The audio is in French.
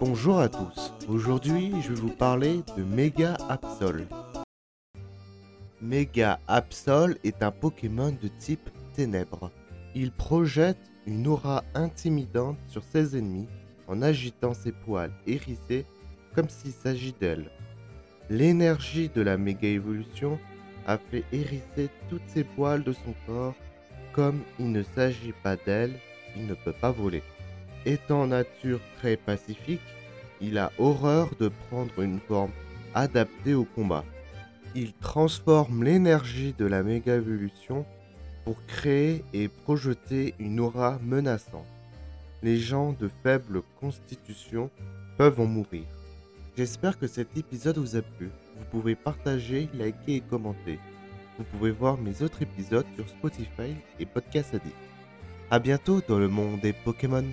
Bonjour à tous, aujourd'hui je vais vous parler de Mega Absol. Mega Absol est un Pokémon de type ténèbres. Il projette une aura intimidante sur ses ennemis en agitant ses poils hérissés comme s'il s'agit d'elle. L'énergie de la méga évolution a fait hérisser toutes ses poils de son corps. Comme il ne s'agit pas d'elle, il ne peut pas voler. Étant nature très pacifique, il a horreur de prendre une forme adaptée au combat. Il transforme l'énergie de la méga évolution pour créer et projeter une aura menaçante. Les gens de faible constitution peuvent en mourir. J'espère que cet épisode vous a plu. Vous pouvez partager, liker et commenter. Vous pouvez voir mes autres épisodes sur Spotify et Podcast Addict. A bientôt dans le monde des Pokémon.